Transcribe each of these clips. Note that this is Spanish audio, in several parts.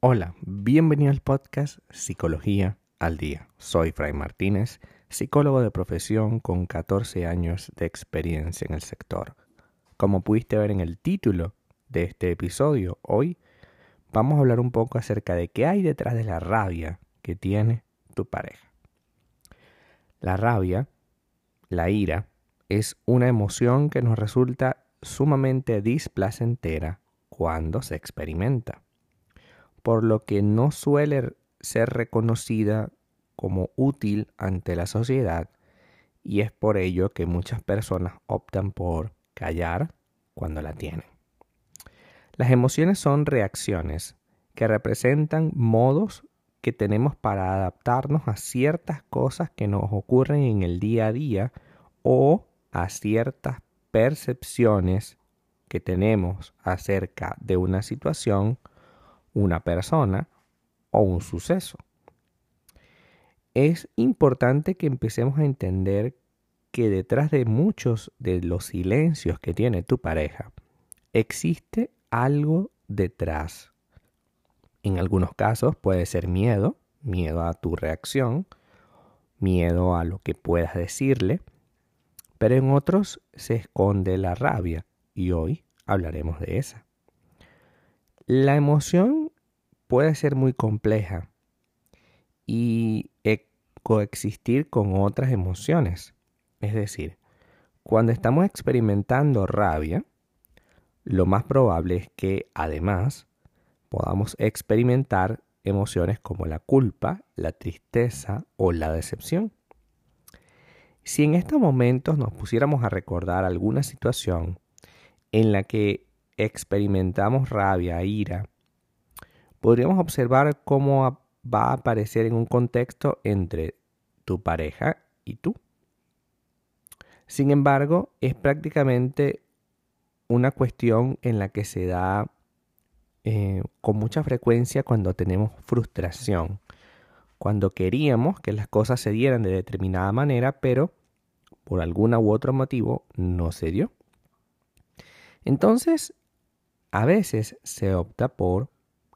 Hola, bienvenido al podcast Psicología al Día. Soy Fray Martínez, psicólogo de profesión con 14 años de experiencia en el sector. Como pudiste ver en el título de este episodio, hoy vamos a hablar un poco acerca de qué hay detrás de la rabia que tiene tu pareja. La rabia, la ira, es una emoción que nos resulta sumamente displacentera cuando se experimenta por lo que no suele ser reconocida como útil ante la sociedad y es por ello que muchas personas optan por callar cuando la tienen. Las emociones son reacciones que representan modos que tenemos para adaptarnos a ciertas cosas que nos ocurren en el día a día o a ciertas percepciones que tenemos acerca de una situación una persona o un suceso. Es importante que empecemos a entender que detrás de muchos de los silencios que tiene tu pareja, existe algo detrás. En algunos casos puede ser miedo, miedo a tu reacción, miedo a lo que puedas decirle, pero en otros se esconde la rabia y hoy hablaremos de esa. La emoción puede ser muy compleja y e, coexistir con otras emociones. Es decir, cuando estamos experimentando rabia, lo más probable es que además podamos experimentar emociones como la culpa, la tristeza o la decepción. Si en estos momentos nos pusiéramos a recordar alguna situación en la que experimentamos rabia, ira, podríamos observar cómo va a aparecer en un contexto entre tu pareja y tú. Sin embargo, es prácticamente una cuestión en la que se da eh, con mucha frecuencia cuando tenemos frustración, cuando queríamos que las cosas se dieran de determinada manera, pero por alguna u otro motivo no se dio. Entonces, a veces se opta por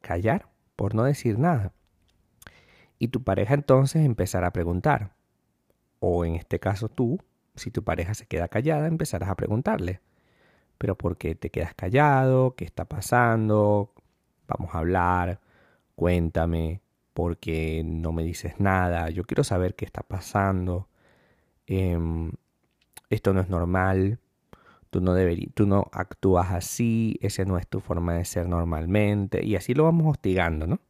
callar, por no decir nada. Y tu pareja entonces empezará a preguntar. O en este caso tú, si tu pareja se queda callada, empezarás a preguntarle. Pero ¿por qué te quedas callado? ¿Qué está pasando? Vamos a hablar. Cuéntame. ¿Por qué no me dices nada? Yo quiero saber qué está pasando. Em, esto no es normal tú no, tú no actúas así, esa no es tu forma de ser normalmente, y así lo vamos hostigando, ¿no?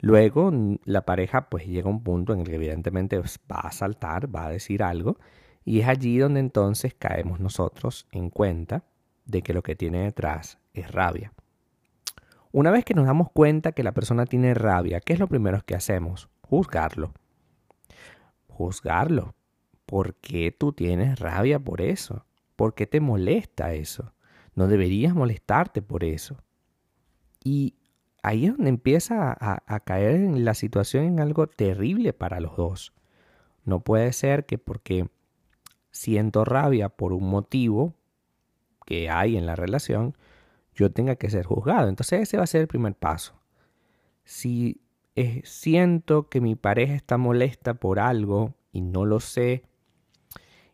Luego la pareja pues llega a un punto en el que evidentemente va a saltar, va a decir algo, y es allí donde entonces caemos nosotros en cuenta de que lo que tiene detrás es rabia. Una vez que nos damos cuenta que la persona tiene rabia, ¿qué es lo primero que hacemos? Juzgarlo. Juzgarlo. ¿Por qué tú tienes rabia por eso? ¿Por qué te molesta eso? No deberías molestarte por eso. Y ahí es donde empieza a, caer en la situación en algo terrible para los dos. No puede ser que porque siento rabia por un motivo que hay en la relación, yo tenga que ser juzgado. Entonces ese va a ser el primer paso. Si siento que mi pareja está molesta por algo y no lo sé,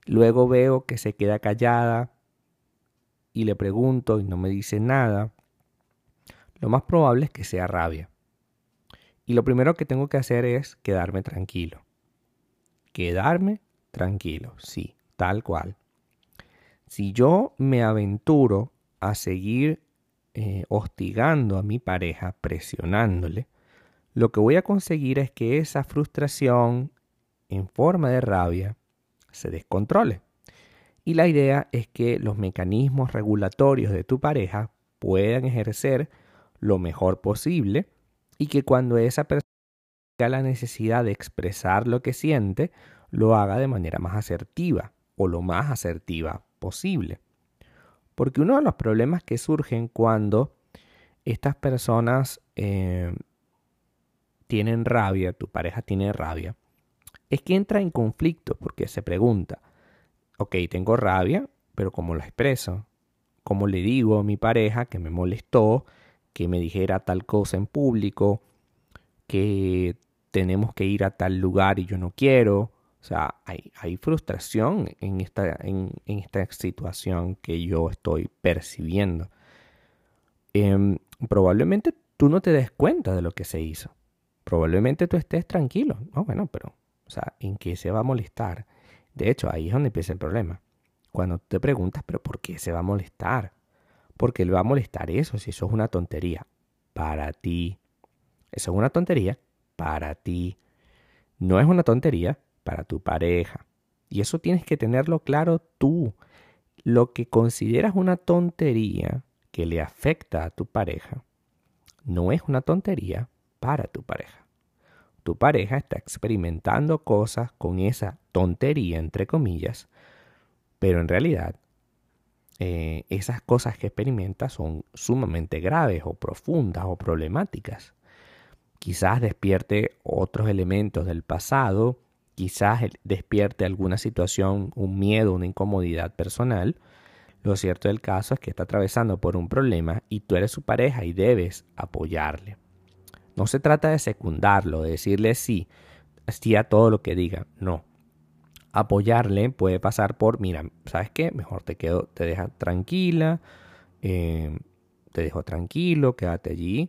Luego veo que se queda callada y le pregunto y no me dice nada. Lo más probable es que sea rabia. Y lo primero que tengo que hacer es quedarme tranquilo. Quedarme tranquilo, sí, tal cual. Si yo me aventuro a seguir eh, hostigando a mi pareja, presionándole, lo que voy a conseguir es que esa frustración en forma de rabia se descontrole. Y la idea es que los mecanismos regulatorios de tu pareja puedan ejercer lo mejor posible y que cuando esa persona tenga la necesidad de expresar lo que siente, lo haga de manera más asertiva o lo más asertiva posible. Porque uno de los problemas que surgen cuando estas personas eh, tienen rabia, tu pareja tiene rabia, es que entra en conflicto porque se pregunta, ok, tengo rabia, pero ¿cómo lo expreso? ¿Cómo le digo a mi pareja que me molestó, que me dijera tal cosa en público, que tenemos que ir a tal lugar y yo no quiero? O sea, hay, frustración en esta, situación que yo estoy percibiendo. Em, probablemente tú no te des cuenta de lo que se hizo. Probablemente tú estés tranquilo. No, bueno, pero, o sea, ¿en qué se va a molestar? De hecho, ahí es donde empieza el problema. Cuando te preguntas, pero ¿por qué se va a molestar? ¿Por qué le va a molestar eso si eso es una tontería? Para ti. Eso es una tontería para ti. No es una tontería para tu pareja. Y eso tienes que tenerlo claro tú. Lo que consideras una tontería que le afecta a tu pareja, no es una tontería para tu pareja. Tu pareja está experimentando cosas con esa tontería, entre comillas, pero en realidad eh, esas cosas que experimenta son sumamente graves o profundas o problemáticas. Quizás despierte otros elementos del pasado quizás despierte alguna situación, un miedo, una incomodidad personal. Lo cierto del caso es que está atravesando por un problema y tú eres su pareja y debes apoyarle. No se trata de secundarlo, de decirle sí, sí a todo lo que diga. No. Apoyarle puede pasar por, mira, ¿sabes qué? Mejor te quedo, te deja tranquila, eh, te dejo tranquilo, quédate allí,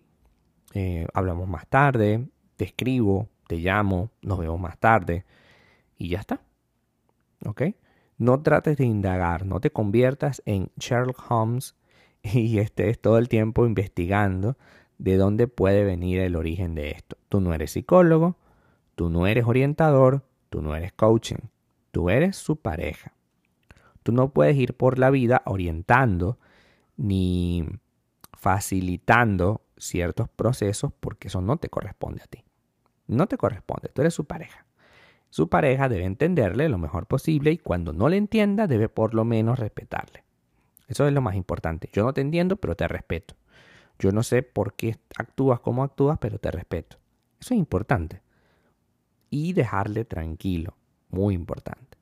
eh, hablamos más tarde, te escribo, te llamo, nos vemos más tarde y ya está. ¿Ok? No trates de indagar, no te conviertas en Sherlock Holmes y estés todo el tiempo investigando de dónde puede venir el origen de esto. Tú no eres psicólogo, tú no eres orientador, tú no eres coaching, tú eres su pareja. Tú no puedes ir por la vida orientando ni facilitando ciertos procesos porque eso no te corresponde a ti. No te corresponde, tú eres su pareja. Su pareja debe entenderle lo mejor posible y cuando no le entienda debe por lo menos respetarle. Eso es lo más importante. Yo no te entiendo, pero te respeto. Yo no sé por qué actúas como actúas, pero te respeto. Eso es importante. Y dejarle tranquilo, muy importante.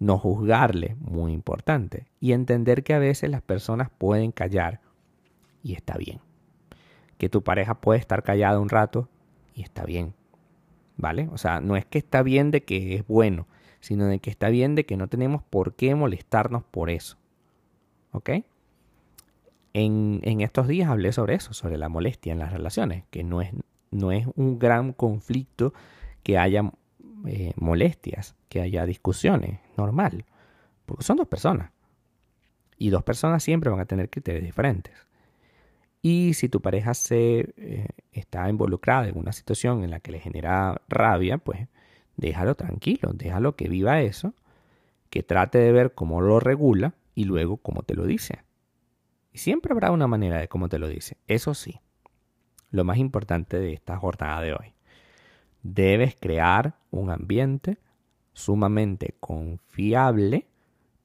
No juzgarle, muy importante. Y entender que a veces las personas pueden callar y está bien. Que tu pareja puede estar callada un rato y está bien. ¿Vale? O sea, no es que está bien de que es bueno, sino de que está bien de que no tenemos por qué molestarnos por eso. ¿Ok? En, estos días hablé sobre eso, sobre la molestia en las relaciones, que no es, no es un gran conflicto que haya eh, molestias, que haya discusiones, normal, porque son dos personas. Y dos personas siempre van a tener criterios diferentes. Y si tu pareja se eh, está involucrada en una situación en la que le genera rabia, pues déjalo tranquilo, déjalo que viva eso, que trate de ver cómo lo regula y luego cómo te lo dice. Y siempre habrá una manera de cómo te lo dice. Eso sí, lo más importante de esta jornada de hoy. Debes crear un ambiente sumamente confiable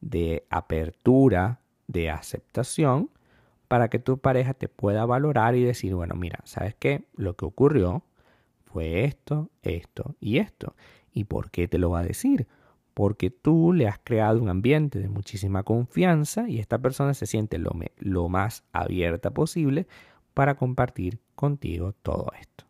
de apertura, de aceptación para que tu pareja te pueda valorar y decir, bueno, mira, ¿sabes qué? Lo que ocurrió fue esto, esto y esto. ¿Y por qué te lo va a decir? Porque tú le has creado un ambiente de muchísima confianza y esta persona se siente lo, lo más abierta posible para compartir contigo todo esto.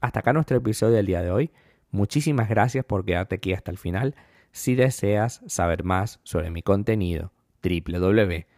Hasta acá nuestro episodio del día de hoy. Muchísimas gracias por quedarte aquí hasta el final. Si deseas saber más sobre mi contenido, www